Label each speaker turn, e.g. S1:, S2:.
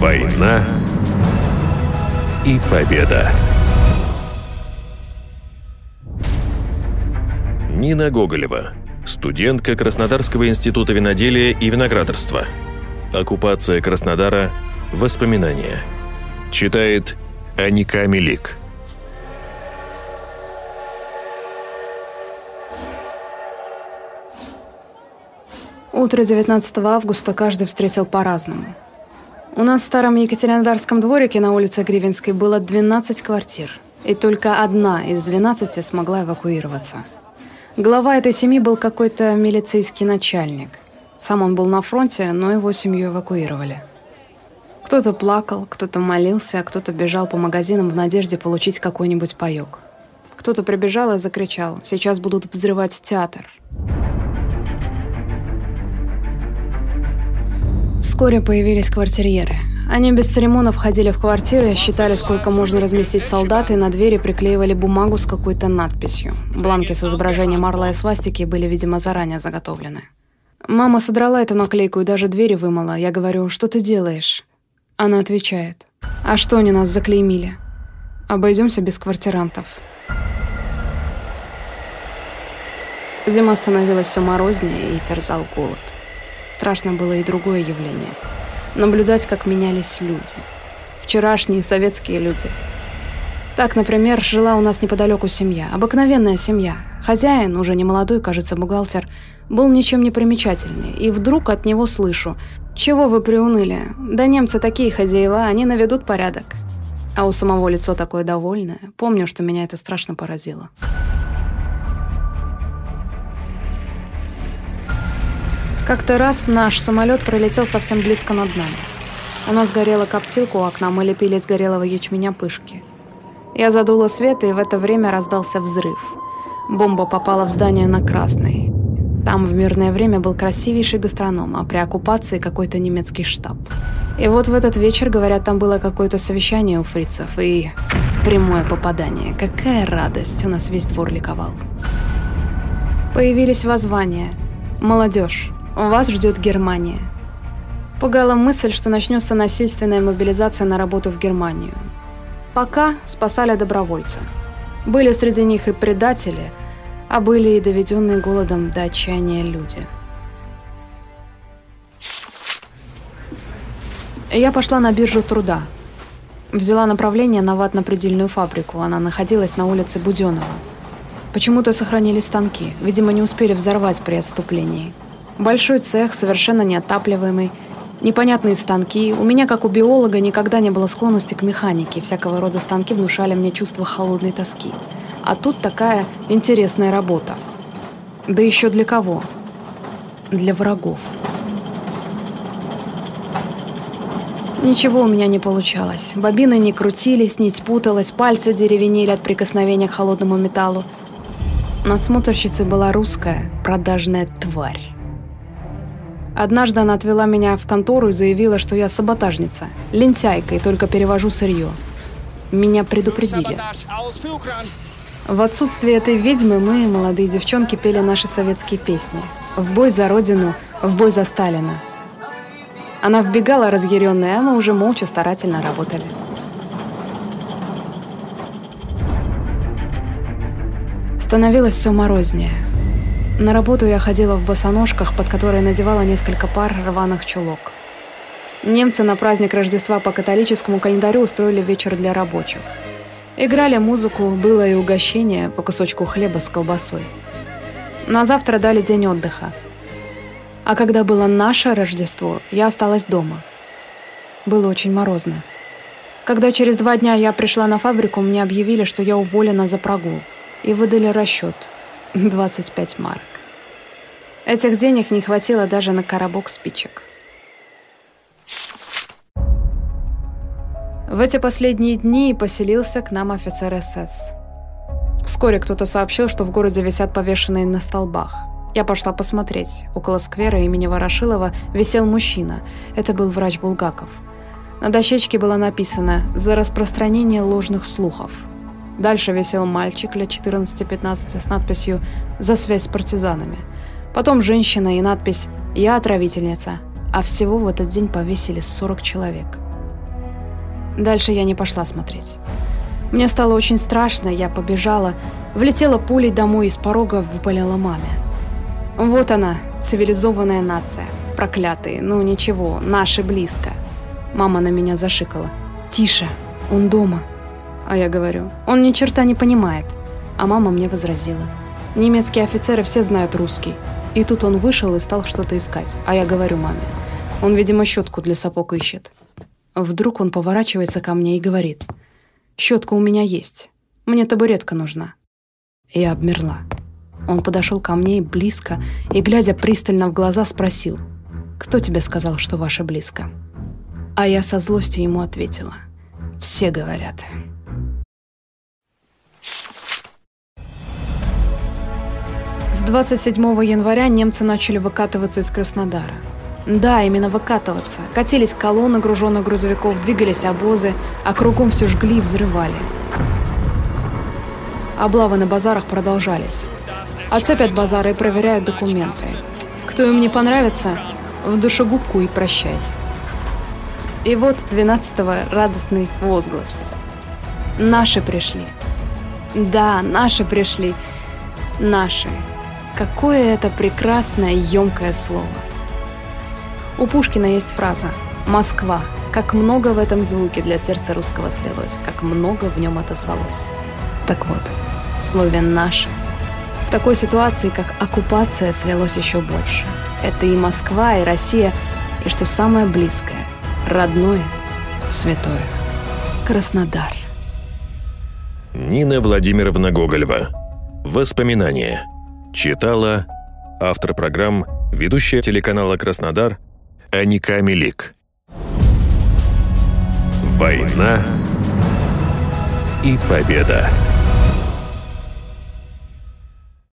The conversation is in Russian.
S1: Война и победа. Нина Гоголева, студентка Краснодарского института виноделия и виноградарства. Оккупация Краснодара. Воспоминания. Читает Аника Мелик.
S2: Утро 19 августа каждый встретил по-разному. У нас в старом Екатеринодарском дворике на улице Гривенской было 12 квартир, и только одна из 12 смогла эвакуироваться. Глава этой семьи был какой-то милицейский начальник. Сам он был на фронте, но его семью эвакуировали. Кто-то плакал, кто-то молился, а кто-то бежал по магазинам в надежде получить какой-нибудь паёк. Кто-то прибежал и закричал «Сейчас будут взрывать театр». Вскоре появились квартирьеры. Они без церемонов входили в квартиры, считали, сколько можно разместить солдат, и на двери приклеивали бумагу с какой-то надписью. Бланки с изображением орла и свастики были, видимо, заранее заготовлены. Мама содрала эту наклейку и даже двери вымыла. Я говорю, что ты делаешь? Она отвечает, а что они нас заклеймили? Обойдемся без квартирантов. Зима становилась все морознее и терзал голод. Страшно было и другое явление. Наблюдать, как менялись люди. Вчерашние советские люди. Так, например, жила у нас неподалеку семья. Обыкновенная семья. Хозяин, уже не молодой, кажется, бухгалтер, был ничем не примечательный. И вдруг от него слышу. «Чего вы приуныли? Да немцы такие хозяева, они наведут порядок». А у самого лицо такое довольное. Помню, что меня это страшно поразило. Как-то раз наш самолет пролетел совсем близко над нами. У нас горела коптилка у окна, мы лепили из горелого ячменя пышки. Я задула свет, и в это время раздался взрыв. Бомба попала в здание на Красной. Там в мирное время был красивейший гастроном, а при оккупации какой-то немецкий штаб. И вот в этот вечер, говорят, там было какое-то совещание у фрицев, и прямое попадание. Какая радость, у нас весь двор ликовал. Появились воззвания. Молодежь, вас ждет Германия. Пугала мысль, что начнется насильственная мобилизация на работу в Германию. Пока спасали добровольцы. Были среди них и предатели, а были и доведенные голодом до отчаяния люди. Я пошла на биржу труда. Взяла направление на ватно-предельную фабрику. Она находилась на улице Буденова. Почему-то сохранились станки. Видимо, не успели взорвать при отступлении. Большой цех, совершенно неотапливаемый, непонятные станки. У меня, как у биолога, никогда не было склонности к механике. Всякого рода станки внушали мне чувство холодной тоски. А тут такая интересная работа. Да еще для кого? Для врагов. Ничего у меня не получалось. Бобины не крутились, нить путалась, пальцы деревенели от прикосновения к холодному металлу. Насмотрщицей была русская продажная тварь. Однажды она отвела меня в контору и заявила, что я саботажница, лентяйка и только перевожу сырье. Меня предупредили. В отсутствие этой ведьмы мы, молодые девчонки, пели наши советские песни. В бой за родину, в бой за Сталина. Она вбегала разъяренная, а мы уже молча старательно работали. Становилось все морознее. На работу я ходила в босоножках, под которые надевала несколько пар рваных чулок. Немцы на праздник Рождества по католическому календарю устроили вечер для рабочих. Играли музыку, было и угощение по кусочку хлеба с колбасой. На завтра дали день отдыха. А когда было наше Рождество, я осталась дома. Было очень морозно. Когда через два дня я пришла на фабрику, мне объявили, что я уволена за прогул. И выдали расчет – 25 марок. Этих денег не хватило даже на коробок спичек. В эти последние дни поселился к нам офицер СС. Вскоре кто-то сообщил, что в городе висят повешенные на столбах. Я пошла посмотреть. Около сквера имени Ворошилова висел мужчина. Это был врач Булгаков. На дощечке было написано «За распространение ложных слухов». Дальше висел мальчик лет 14-15 с надписью «За связь с партизанами». Потом женщина и надпись «Я отравительница». А всего в этот день повесили 40 человек. Дальше я не пошла смотреть. Мне стало очень страшно, я побежала, влетела пулей домой и с порога выпалила маме. Вот она, цивилизованная нация. Проклятые, ну ничего, наши близко. Мама на меня зашикала. «Тише, он дома». А я говорю, он ни черта не понимает. А мама мне возразила. Немецкие офицеры все знают русский. И тут он вышел и стал что-то искать. А я говорю маме. Он, видимо, щетку для сапог ищет. Вдруг он поворачивается ко мне и говорит. «Щетка у меня есть. Мне табуретка нужна». Я обмерла. Он подошел ко мне близко и, глядя пристально в глаза, спросил. «Кто тебе сказал, что ваше близко?» А я со злостью ему ответила. «Все говорят». 27 января немцы начали выкатываться из Краснодара. Да, именно выкатываться. Катились колонны груженных грузовиков, двигались обозы, а кругом все жгли и взрывали. Облавы на базарах продолжались. Оцепят базары и проверяют документы. Кто им не понравится, в душегубку и прощай. И вот 12-го радостный возглас. Наши пришли. Да, наши пришли. Наши. Какое это прекрасное, емкое слово. У Пушкина есть фраза «Москва». Как много в этом звуке для сердца русского слилось, как много в нем отозвалось. Так вот, в слове «наше» в такой ситуации, как оккупация, слилось еще больше. Это и Москва, и Россия, и что самое близкое, родное, святое. Краснодар.
S1: Нина Владимировна Гоголева. Воспоминания. Читала автор программ, ведущая телеканала «Краснодар» Аника Мелик. Война и победа.